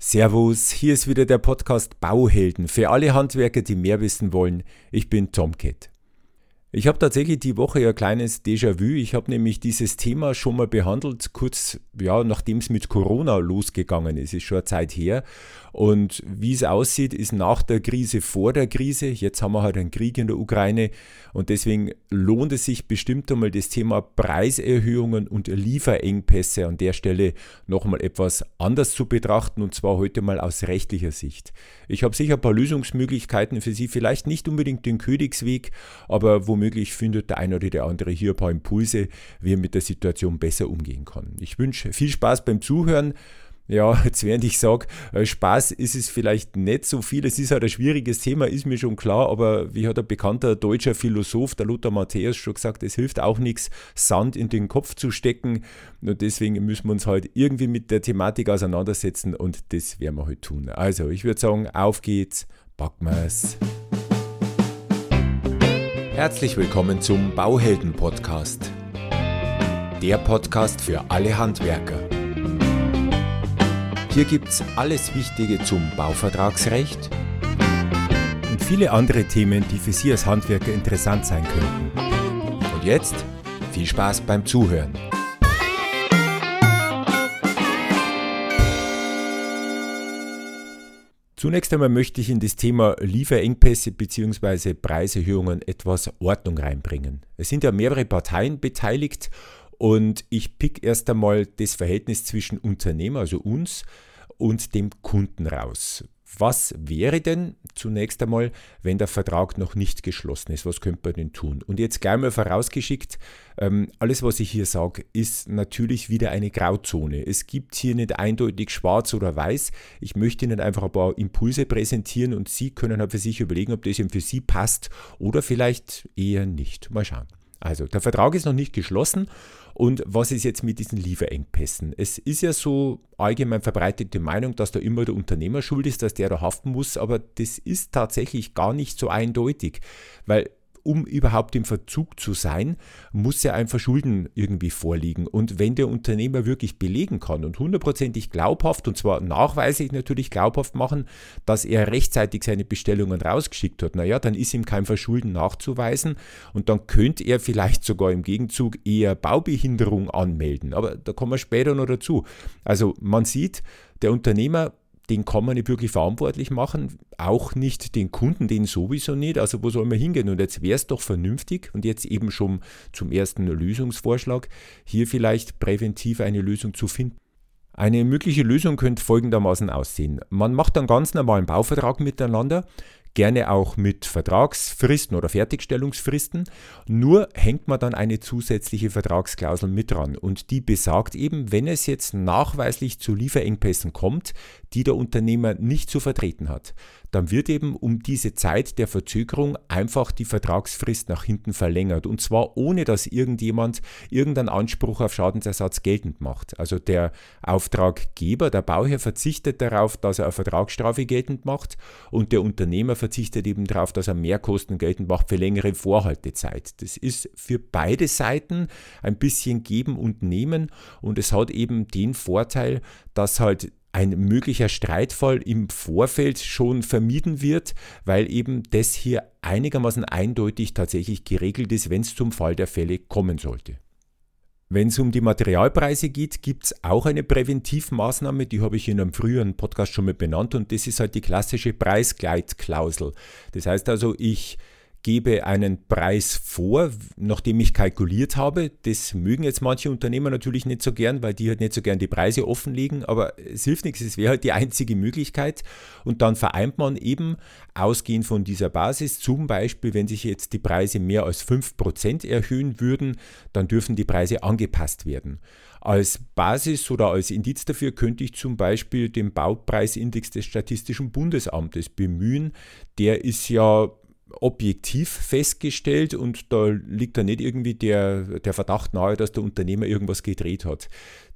Servus, hier ist wieder der Podcast Bauhelden für alle Handwerker, die mehr wissen wollen. Ich bin Tomcat. Ich habe tatsächlich die Woche ein kleines Déjà-vu. Ich habe nämlich dieses Thema schon mal behandelt, kurz ja, nachdem es mit Corona losgegangen ist. Ist schon eine Zeit her. Und wie es aussieht, ist nach der Krise vor der Krise. Jetzt haben wir halt einen Krieg in der Ukraine. Und deswegen lohnt es sich bestimmt einmal das Thema Preiserhöhungen und Lieferengpässe an der Stelle nochmal etwas anders zu betrachten. Und zwar heute mal aus rechtlicher Sicht. Ich habe sicher ein paar Lösungsmöglichkeiten für Sie. Vielleicht nicht unbedingt den Königsweg, aber wo womöglich findet der eine oder der andere hier ein paar Impulse, wie er mit der Situation besser umgehen kann. Ich wünsche viel Spaß beim Zuhören. Ja, jetzt während ich sage, äh, Spaß ist es vielleicht nicht so viel. Es ist halt ein schwieriges Thema, ist mir schon klar, aber wie hat ein bekannter deutscher Philosoph, der Lothar Matthäus, schon gesagt, es hilft auch nichts, Sand in den Kopf zu stecken. Und deswegen müssen wir uns halt irgendwie mit der Thematik auseinandersetzen und das werden wir heute tun. Also, ich würde sagen, auf geht's, packen wir's. Herzlich willkommen zum Bauhelden Podcast. Der Podcast für alle Handwerker. Hier gibt's alles Wichtige zum Bauvertragsrecht und viele andere Themen, die für Sie als Handwerker interessant sein könnten. Und jetzt viel Spaß beim Zuhören. Zunächst einmal möchte ich in das Thema Lieferengpässe bzw. Preiserhöhungen etwas Ordnung reinbringen. Es sind ja mehrere Parteien beteiligt und ich pick erst einmal das Verhältnis zwischen Unternehmer, also uns, und dem Kunden raus. Was wäre denn zunächst einmal, wenn der Vertrag noch nicht geschlossen ist? Was könnte man denn tun? Und jetzt gleich mal vorausgeschickt, ähm, alles, was ich hier sage, ist natürlich wieder eine Grauzone. Es gibt hier nicht eindeutig schwarz oder weiß. Ich möchte Ihnen einfach ein paar Impulse präsentieren und Sie können halt für sich überlegen, ob das eben für Sie passt oder vielleicht eher nicht. Mal schauen. Also, der Vertrag ist noch nicht geschlossen. Und was ist jetzt mit diesen Lieferengpässen? Es ist ja so allgemein verbreitete Meinung, dass da immer der Unternehmer schuld ist, dass der da haften muss, aber das ist tatsächlich gar nicht so eindeutig, weil um überhaupt im Verzug zu sein, muss ja ein Verschulden irgendwie vorliegen. Und wenn der Unternehmer wirklich belegen kann und hundertprozentig glaubhaft, und zwar nachweislich natürlich glaubhaft machen, dass er rechtzeitig seine Bestellungen rausgeschickt hat, naja, dann ist ihm kein Verschulden nachzuweisen und dann könnte er vielleicht sogar im Gegenzug eher Baubehinderung anmelden. Aber da kommen wir später noch dazu. Also man sieht, der Unternehmer den kann man nicht wirklich verantwortlich machen, auch nicht den Kunden, den sowieso nicht. Also wo soll man hingehen? Und jetzt wäre es doch vernünftig und jetzt eben schon zum ersten Lösungsvorschlag, hier vielleicht präventiv eine Lösung zu finden. Eine mögliche Lösung könnte folgendermaßen aussehen. Man macht einen ganz normalen Bauvertrag miteinander, gerne auch mit Vertragsfristen oder Fertigstellungsfristen. Nur hängt man dann eine zusätzliche Vertragsklausel mit dran und die besagt eben, wenn es jetzt nachweislich zu Lieferengpässen kommt, die der Unternehmer nicht zu vertreten hat, dann wird eben um diese Zeit der Verzögerung einfach die Vertragsfrist nach hinten verlängert. Und zwar ohne, dass irgendjemand irgendeinen Anspruch auf Schadensersatz geltend macht. Also der Auftraggeber, der Bauherr verzichtet darauf, dass er eine Vertragsstrafe geltend macht und der Unternehmer verzichtet eben darauf, dass er Mehrkosten geltend macht für längere Vorhaltezeit. Das ist für beide Seiten ein bisschen geben und nehmen und es hat eben den Vorteil, dass halt ein möglicher Streitfall im Vorfeld schon vermieden wird, weil eben das hier einigermaßen eindeutig tatsächlich geregelt ist, wenn es zum Fall der Fälle kommen sollte. Wenn es um die Materialpreise geht, gibt es auch eine Präventivmaßnahme, die habe ich in einem früheren Podcast schon mal benannt und das ist halt die klassische Preisgleitklausel. Das heißt also, ich gebe einen Preis vor, nachdem ich kalkuliert habe. Das mögen jetzt manche Unternehmer natürlich nicht so gern, weil die halt nicht so gern die Preise offenlegen, aber es hilft nichts, es wäre halt die einzige Möglichkeit. Und dann vereint man eben ausgehend von dieser Basis, zum Beispiel, wenn sich jetzt die Preise mehr als 5% erhöhen würden, dann dürfen die Preise angepasst werden. Als Basis oder als Indiz dafür könnte ich zum Beispiel den Baupreisindex des Statistischen Bundesamtes bemühen. Der ist ja objektiv festgestellt und da liegt da nicht irgendwie der, der Verdacht nahe, dass der Unternehmer irgendwas gedreht hat.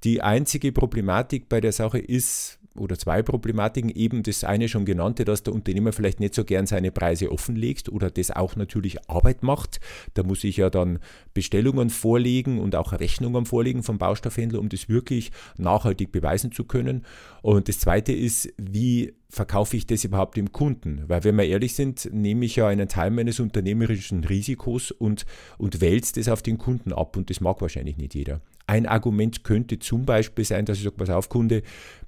Die einzige Problematik bei der Sache ist, oder zwei Problematiken. Eben das eine schon genannte, dass der Unternehmer vielleicht nicht so gern seine Preise offenlegt oder das auch natürlich Arbeit macht. Da muss ich ja dann Bestellungen vorlegen und auch Rechnungen vorlegen vom Baustoffhändler, um das wirklich nachhaltig beweisen zu können. Und das zweite ist, wie verkaufe ich das überhaupt dem Kunden? Weil wenn wir ehrlich sind, nehme ich ja einen Teil meines unternehmerischen Risikos und, und wälze das auf den Kunden ab und das mag wahrscheinlich nicht jeder. Ein Argument könnte zum Beispiel sein, dass ich sage, pass auf Kunde,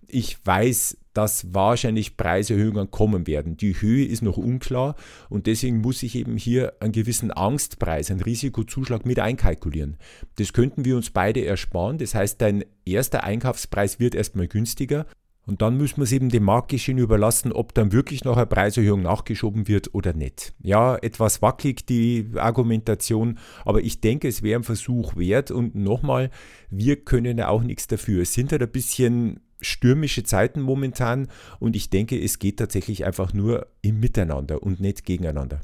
ich weiß, dass wahrscheinlich Preiserhöhungen kommen werden. Die Höhe ist noch unklar und deswegen muss ich eben hier einen gewissen Angstpreis, einen Risikozuschlag mit einkalkulieren. Das könnten wir uns beide ersparen. Das heißt, dein erster Einkaufspreis wird erstmal günstiger und dann müssen wir es eben dem Marktgeschehen überlassen, ob dann wirklich noch eine Preiserhöhung nachgeschoben wird oder nicht. Ja, etwas wackelig die Argumentation, aber ich denke, es wäre ein Versuch wert. Und nochmal, wir können ja auch nichts dafür. Es sind halt ein bisschen stürmische Zeiten momentan und ich denke, es geht tatsächlich einfach nur im Miteinander und nicht gegeneinander.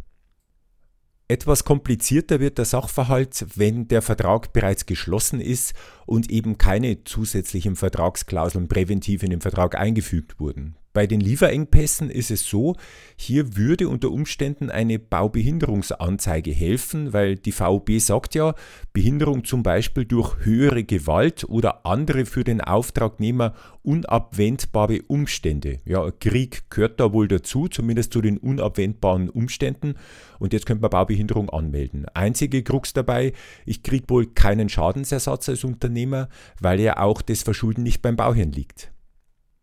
Etwas komplizierter wird der Sachverhalt, wenn der Vertrag bereits geschlossen ist und eben keine zusätzlichen Vertragsklauseln präventiv in den Vertrag eingefügt wurden. Bei den Lieferengpässen ist es so, hier würde unter Umständen eine Baubehinderungsanzeige helfen, weil die VOB sagt ja, Behinderung zum Beispiel durch höhere Gewalt oder andere für den Auftragnehmer unabwendbare Umstände. Ja, Krieg gehört da wohl dazu, zumindest zu den unabwendbaren Umständen. Und jetzt könnte man Baubehinderung anmelden. Einzige Krux dabei, ich kriege wohl keinen Schadensersatz als Unternehmer, weil ja auch das Verschulden nicht beim Bauherrn liegt.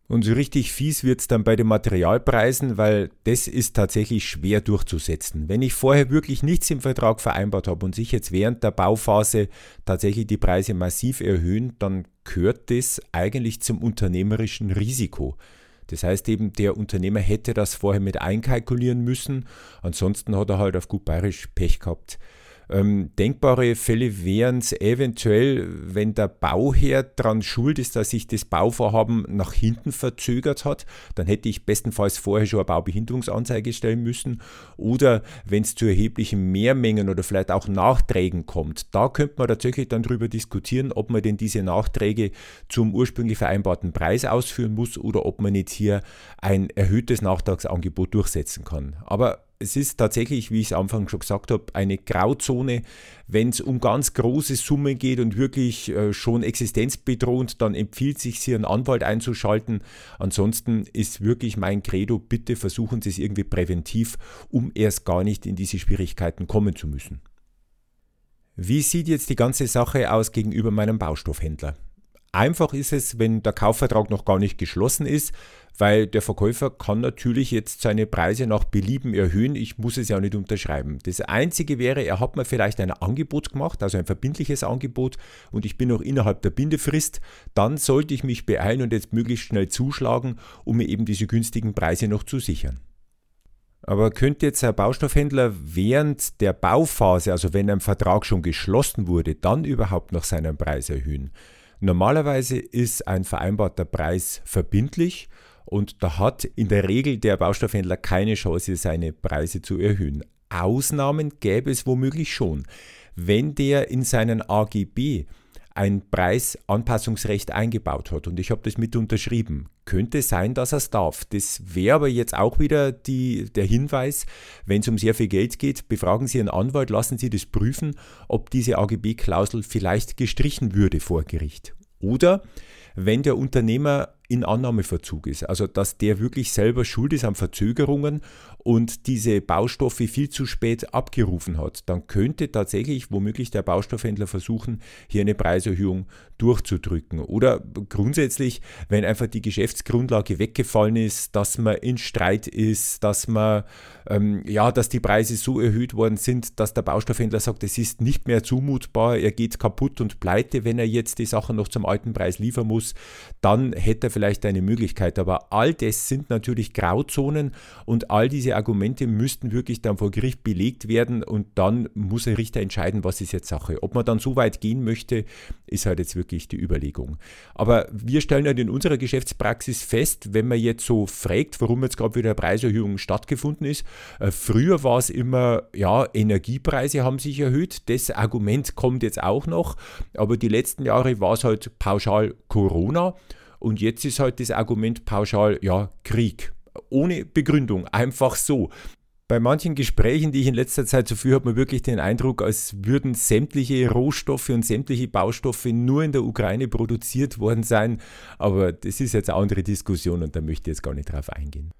Und so richtig fies wird es dann bei den Materialpreisen, weil das ist tatsächlich schwer durchzusetzen. Wenn ich vorher wirklich nichts im Vertrag vereinbart habe und sich jetzt während der Bauphase tatsächlich die Preise massiv erhöhen, dann gehört das eigentlich zum unternehmerischen Risiko. Das heißt eben, der Unternehmer hätte das vorher mit einkalkulieren müssen, ansonsten hat er halt auf gut bayerisch Pech gehabt. Ähm, denkbare Fälle wären es eventuell, wenn der Bauherr daran schuld ist, dass sich das Bauvorhaben nach hinten verzögert hat, dann hätte ich bestenfalls vorher schon eine Baubehinderungsanzeige stellen müssen. Oder wenn es zu erheblichen Mehrmengen oder vielleicht auch Nachträgen kommt, da könnte man tatsächlich dann darüber diskutieren, ob man denn diese Nachträge zum ursprünglich vereinbarten Preis ausführen muss oder ob man nicht hier ein erhöhtes Nachtragsangebot durchsetzen kann. Aber es ist tatsächlich, wie ich es am Anfang schon gesagt habe, eine Grauzone. Wenn es um ganz große Summen geht und wirklich äh, schon existenzbedrohend, dann empfiehlt sich, hier einen Anwalt einzuschalten. Ansonsten ist wirklich mein Credo, bitte versuchen Sie es irgendwie präventiv, um erst gar nicht in diese Schwierigkeiten kommen zu müssen. Wie sieht jetzt die ganze Sache aus gegenüber meinem Baustoffhändler? Einfach ist es, wenn der Kaufvertrag noch gar nicht geschlossen ist, weil der Verkäufer kann natürlich jetzt seine Preise nach Belieben erhöhen. Ich muss es ja nicht unterschreiben. Das Einzige wäre, er hat mir vielleicht ein Angebot gemacht, also ein verbindliches Angebot, und ich bin noch innerhalb der Bindefrist. Dann sollte ich mich beeilen und jetzt möglichst schnell zuschlagen, um mir eben diese günstigen Preise noch zu sichern. Aber könnte jetzt ein Baustoffhändler während der Bauphase, also wenn ein Vertrag schon geschlossen wurde, dann überhaupt noch seinen Preis erhöhen? Normalerweise ist ein vereinbarter Preis verbindlich und da hat in der Regel der Baustoffhändler keine Chance, seine Preise zu erhöhen. Ausnahmen gäbe es womöglich schon. Wenn der in seinen AGB ein Preisanpassungsrecht eingebaut hat und ich habe das mit unterschrieben. Könnte sein, dass er es darf. Das wäre aber jetzt auch wieder die, der Hinweis, wenn es um sehr viel Geld geht, befragen Sie Ihren Anwalt, lassen Sie das prüfen, ob diese AGB-Klausel vielleicht gestrichen würde vor Gericht. Oder wenn der Unternehmer in Annahmeverzug ist. Also dass der wirklich selber schuld ist an Verzögerungen und diese Baustoffe viel zu spät abgerufen hat, dann könnte tatsächlich womöglich der Baustoffhändler versuchen, hier eine Preiserhöhung durchzudrücken. Oder grundsätzlich, wenn einfach die Geschäftsgrundlage weggefallen ist, dass man in Streit ist, dass man ähm, ja, dass die Preise so erhöht worden sind, dass der Baustoffhändler sagt, es ist nicht mehr zumutbar, er geht kaputt und pleite, wenn er jetzt die Sachen noch zum alten Preis liefern muss, dann hätte er vielleicht eine Möglichkeit. Aber all das sind natürlich Grauzonen und all diese Argumente müssten wirklich dann vor Gericht belegt werden und dann muss ein Richter entscheiden, was ist jetzt Sache. Ob man dann so weit gehen möchte, ist halt jetzt wirklich die Überlegung. Aber wir stellen halt in unserer Geschäftspraxis fest, wenn man jetzt so fragt, warum jetzt gerade wieder eine Preiserhöhung stattgefunden ist, äh, früher war es immer, ja, Energiepreise haben sich erhöht. Das Argument kommt jetzt auch noch, aber die letzten Jahre war es halt pauschal Corona. Und jetzt ist halt das Argument pauschal, ja, Krieg. Ohne Begründung, einfach so. Bei manchen Gesprächen, die ich in letzter Zeit so führe, hat man wirklich den Eindruck, als würden sämtliche Rohstoffe und sämtliche Baustoffe nur in der Ukraine produziert worden sein. Aber das ist jetzt eine andere Diskussion und da möchte ich jetzt gar nicht drauf eingehen.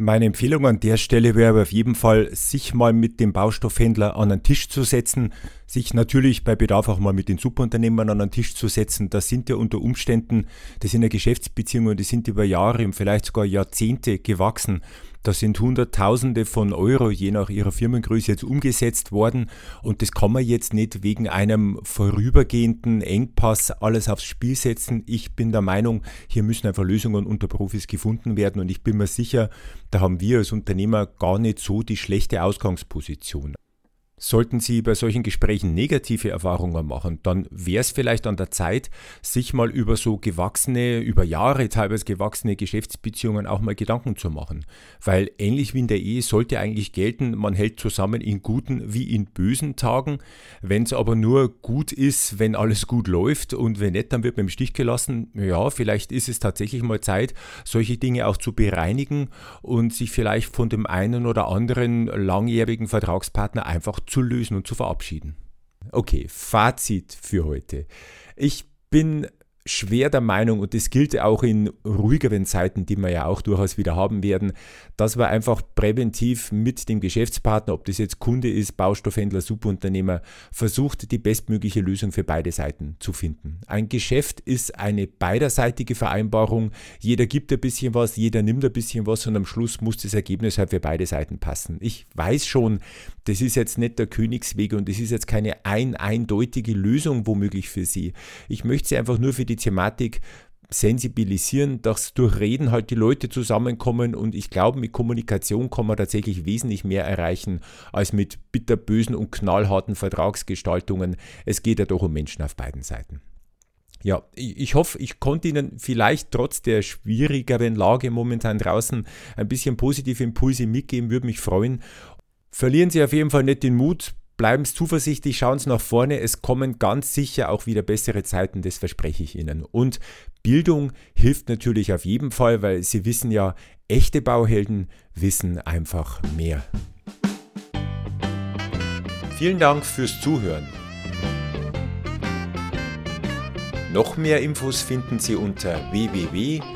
Meine Empfehlung an der Stelle wäre aber auf jeden Fall, sich mal mit dem Baustoffhändler an einen Tisch zu setzen, sich natürlich bei Bedarf auch mal mit den Subunternehmern an einen Tisch zu setzen. Das sind ja unter Umständen, das sind ja Geschäftsbeziehungen, die sind über Jahre und vielleicht sogar Jahrzehnte gewachsen. Das sind Hunderttausende von Euro, je nach ihrer Firmengröße, jetzt umgesetzt worden. Und das kann man jetzt nicht wegen einem vorübergehenden Engpass alles aufs Spiel setzen. Ich bin der Meinung, hier müssen einfach Lösungen unter Profis gefunden werden. Und ich bin mir sicher, da haben wir als Unternehmer gar nicht so die schlechte Ausgangsposition. Sollten Sie bei solchen Gesprächen negative Erfahrungen machen, dann wäre es vielleicht an der Zeit, sich mal über so gewachsene, über Jahre teilweise gewachsene Geschäftsbeziehungen auch mal Gedanken zu machen. Weil ähnlich wie in der Ehe sollte eigentlich gelten, man hält zusammen in guten wie in bösen Tagen. Wenn es aber nur gut ist, wenn alles gut läuft und wenn nicht, dann wird man im Stich gelassen. Ja, vielleicht ist es tatsächlich mal Zeit, solche Dinge auch zu bereinigen und sich vielleicht von dem einen oder anderen langjährigen Vertragspartner einfach zu lösen und zu verabschieden. Okay, Fazit für heute. Ich bin schwer der Meinung, und das gilt auch in ruhigeren Zeiten, die wir ja auch durchaus wieder haben werden, dass wir einfach präventiv mit dem Geschäftspartner, ob das jetzt Kunde ist, Baustoffhändler, Subunternehmer, versucht, die bestmögliche Lösung für beide Seiten zu finden. Ein Geschäft ist eine beiderseitige Vereinbarung. Jeder gibt ein bisschen was, jeder nimmt ein bisschen was und am Schluss muss das Ergebnis halt für beide Seiten passen. Ich weiß schon, das ist jetzt nicht der Königsweg und das ist jetzt keine ein eindeutige Lösung womöglich für Sie. Ich möchte Sie einfach nur für die Thematik sensibilisieren, dass durch Reden halt die Leute zusammenkommen und ich glaube, mit Kommunikation kann man tatsächlich wesentlich mehr erreichen als mit bitterbösen und knallharten Vertragsgestaltungen. Es geht ja doch um Menschen auf beiden Seiten. Ja, ich hoffe, ich konnte Ihnen vielleicht trotz der schwierigeren Lage momentan draußen ein bisschen positive Impulse mitgeben, würde mich freuen. Verlieren Sie auf jeden Fall nicht den Mut, bleiben Sie zuversichtlich, schauen Sie nach vorne. Es kommen ganz sicher auch wieder bessere Zeiten, das verspreche ich Ihnen. Und Bildung hilft natürlich auf jeden Fall, weil Sie wissen ja, echte Bauhelden wissen einfach mehr. Vielen Dank fürs Zuhören. Noch mehr Infos finden Sie unter www.tom-cat.de.